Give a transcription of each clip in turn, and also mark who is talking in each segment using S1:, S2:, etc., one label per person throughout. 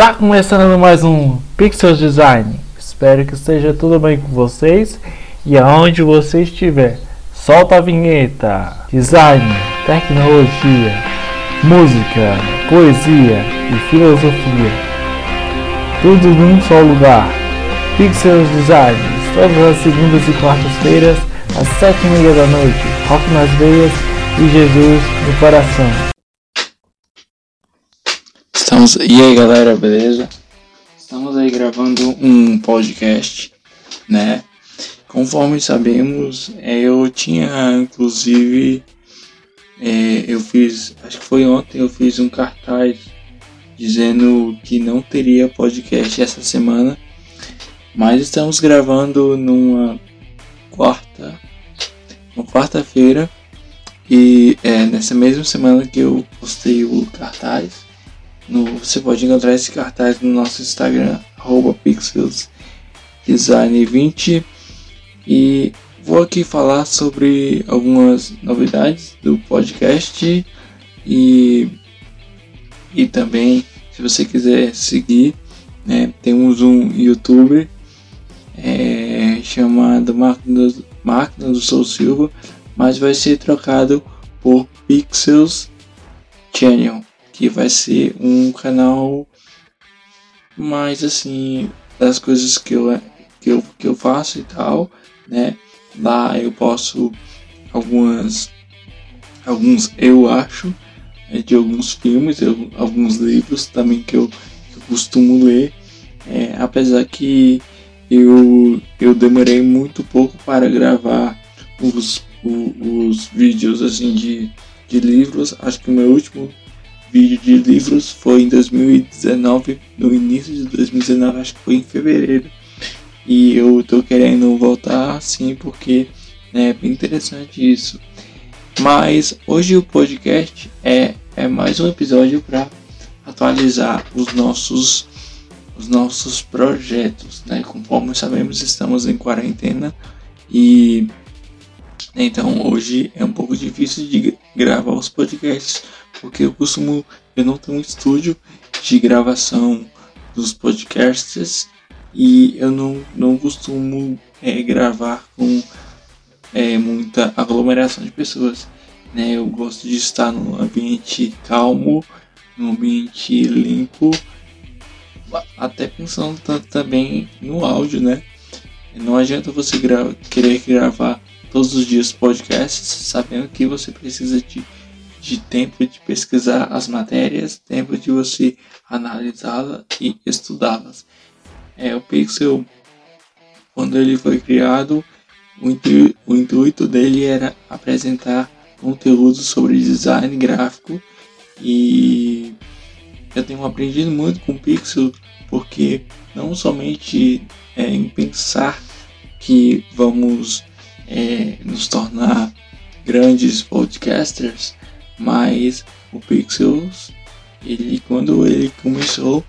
S1: Tá começando mais um Pixel Design. Espero que esteja tudo bem com vocês e aonde você estiver. Solta a vinheta. Design, tecnologia, música, poesia e filosofia. Tudo num só lugar. Pixel Design, todas as segundas e quartas-feiras, às sete e meia da noite. Rock nas veias e Jesus no coração.
S2: Estamos... E aí galera, beleza? Estamos aí gravando um podcast, né? Conforme sabemos, é, eu tinha inclusive. É, eu fiz. Acho que foi ontem eu fiz um cartaz dizendo que não teria podcast essa semana. Mas estamos gravando numa quarta. Uma quarta-feira. E é nessa mesma semana que eu postei o cartaz no, você pode encontrar esse cartaz no nosso Instagram, pixelsdesign20. E vou aqui falar sobre algumas novidades do podcast e, e também, se você quiser seguir, né, temos um youtuber é, chamado Máquina do, do Soul Silva, mas vai ser trocado por Pixels Channel que vai ser um canal mais assim das coisas que eu, que eu, que eu faço e tal, né? Lá eu posso algumas alguns eu acho é, de alguns filmes, eu, alguns livros também que eu, que eu costumo ler, é, apesar que eu, eu demorei muito pouco para gravar os, os, os vídeos assim de, de livros. Acho que o meu último vídeo de livros foi em 2019, no início de 2019, acho que foi em fevereiro. E eu tô querendo voltar assim porque né, é bem interessante isso. Mas hoje o podcast é, é mais um episódio para atualizar os nossos os nossos projetos, né? Conforme sabemos, estamos em quarentena e então hoje é um pouco difícil de gravar os podcasts porque eu costumo, eu não tenho um estúdio de gravação dos podcasts e eu não, não costumo é, gravar com é, muita aglomeração de pessoas. Né? Eu gosto de estar num ambiente calmo, num ambiente limpo, até pensando também no áudio, né? Não adianta você gra querer gravar todos os dias podcasts sabendo que você precisa de de tempo de pesquisar as matérias, tempo de você analisá-las e estudá-las. É, o Pixel, quando ele foi criado, o, intu o intuito dele era apresentar conteúdo sobre design gráfico e eu tenho aprendido muito com o Pixel porque não somente é, em pensar que vamos é, nos tornar grandes podcasters, mas o Pixels, ele quando ele começou,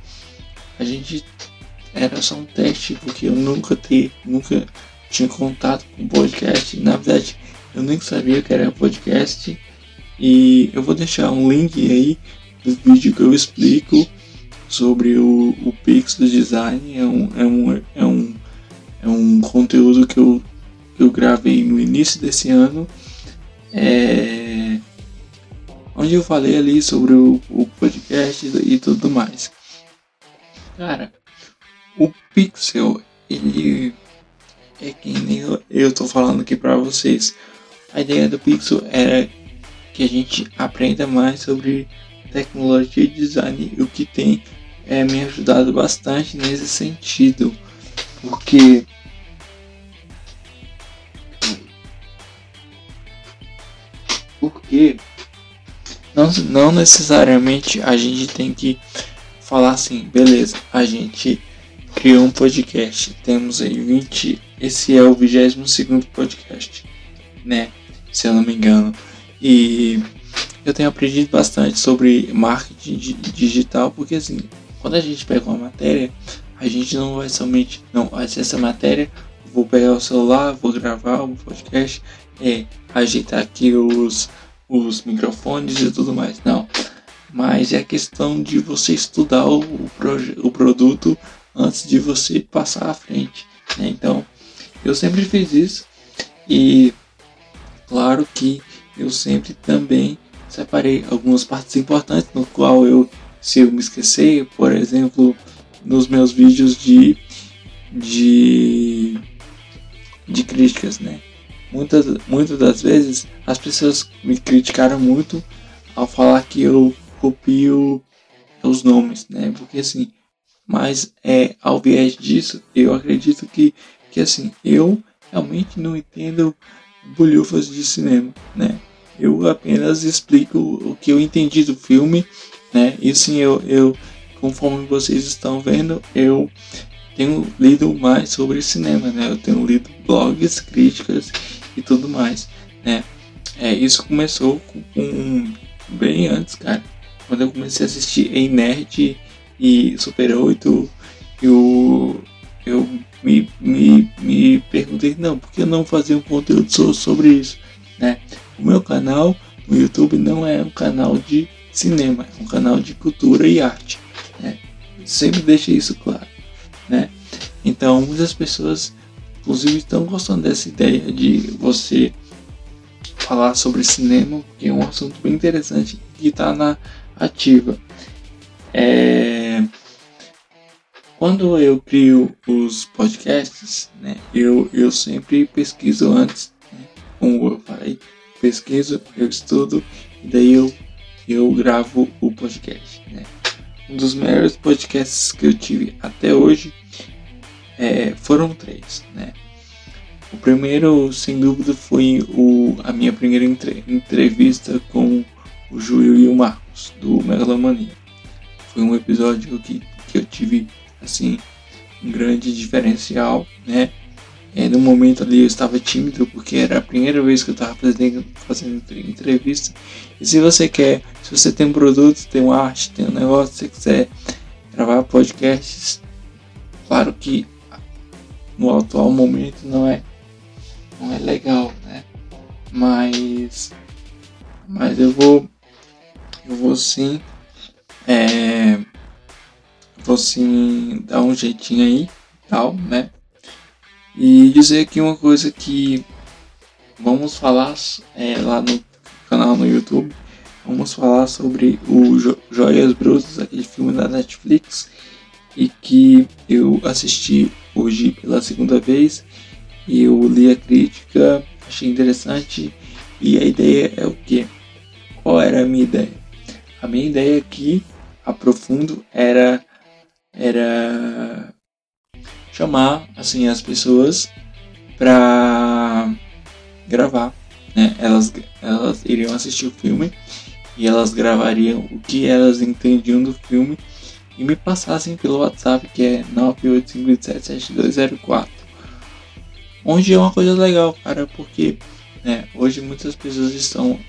S2: a gente era só um teste, porque eu nunca ter, nunca tinha contato com podcast. Na verdade, eu nem sabia que era podcast. E eu vou deixar um link aí do vídeo que eu explico sobre o, o Pixel Design. É um, é, um, é, um, é um conteúdo que eu, que eu gravei no início desse ano. É, onde eu falei ali sobre o, o podcast e tudo mais. Cara, o Pixel, ele é que nem eu, eu tô falando aqui para vocês. A ideia do Pixel era que a gente aprenda mais sobre tecnologia e design, o que tem é, me ajudado bastante nesse sentido, porque porque não, não necessariamente a gente tem que falar assim, beleza, a gente criou um podcast, temos aí 20, esse é o 22 podcast, né? Se eu não me engano. E eu tenho aprendido bastante sobre marketing digital, porque assim, quando a gente pega uma matéria, a gente não vai somente, não, essa matéria, vou pegar o celular, vou gravar o podcast, é, ajeitar aqui os os microfones e tudo mais. Não. mas é questão de você estudar o, o produto antes de você passar à frente. Né? Então, eu sempre fiz isso e claro que eu sempre também separei algumas partes importantes no qual eu, se eu me esquecer, por exemplo, nos meus vídeos de de de críticas, né? Muitas, muitas das vezes as pessoas me criticaram muito ao falar que eu copio os nomes, né? Porque assim, mas é ao viés disso, eu acredito que que assim, eu realmente não entendo bolhufas de cinema, né? Eu apenas explico o que eu entendi do filme, né? E sim, eu, eu conforme vocês estão vendo, eu tenho lido mais sobre cinema, né? Eu tenho lido blogs, críticas e tudo mais, né? É, isso começou com, com bem antes, cara. Quando eu comecei a assistir em Nerd e Super 8, eu, eu me, me, me perguntei, não, por que eu não fazer um conteúdo sobre isso, né? O meu canal no YouTube não é um canal de cinema, é um canal de cultura e arte, né? Sempre deixei isso claro, né? Então, muitas pessoas Inclusive estão gostando dessa ideia de você falar sobre cinema, porque é um assunto bem interessante que está na ativa. É... Quando eu crio os podcasts, né, eu, eu sempre pesquiso antes, né, como eu falei, pesquiso, eu estudo e daí eu, eu gravo o podcast. Né. Um dos melhores podcasts que eu tive até hoje é, foram três, né? O primeiro, sem dúvida, foi o, a minha primeira entre, entrevista com o Júlio e o Marcos, do Megalomania. Foi um episódio que, que eu tive, assim, um grande diferencial, né? É, no momento ali eu estava tímido porque era a primeira vez que eu estava fazendo, fazendo entrevista. E se você quer, se você tem um produto, tem uma arte, tem um negócio, se você quiser gravar podcasts, claro que no atual momento não é não é legal, né? Mas mas eu vou eu vou sim é, vou sim dar um jeitinho aí, tal, né? E dizer aqui uma coisa que vamos falar é, lá no canal no YouTube, vamos falar sobre o jo Joias Brutas, aquele filme da Netflix, e que eu assisti hoje pela segunda vez e eu li a crítica, achei interessante e a ideia é o que? Qual era a minha ideia? A minha ideia aqui, aprofundo, era era chamar assim as pessoas para gravar, né? Elas elas iriam assistir o filme e elas gravariam o que elas entendiam do filme e me passassem pelo WhatsApp que é 985277204. Onde é uma coisa legal, cara, porque né, hoje muitas pessoas estão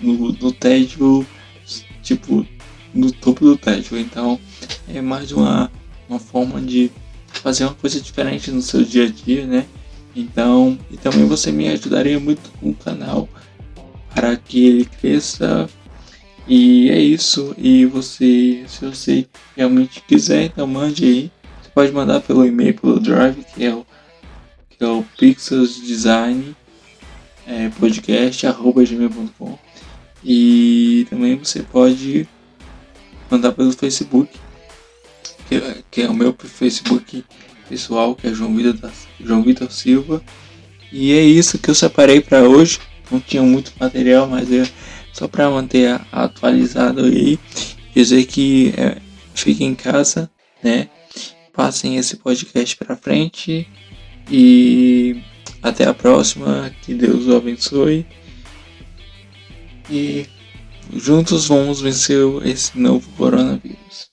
S2: no, no tédio, tipo, no topo do tédio. Então é mais uma, uma forma de fazer uma coisa diferente no seu dia a dia, né? Então, e também você me ajudaria muito com o canal para que ele cresça e é isso. E você, se você realmente quiser, então mande aí. Você pode mandar pelo e-mail, pelo Drive, que é o, que é o pixelsdesign é, podcast arroba gmail.com e também você pode mandar pelo Facebook que, é, que é o meu Facebook pessoal que é João Vitor, João Vitor Silva e é isso que eu separei para hoje não tinha muito material mas eu só para manter atualizado aí, dizer que é, fiquem em casa, né? Passem esse podcast para frente e até a próxima. Que Deus o abençoe e juntos vamos vencer esse novo coronavírus.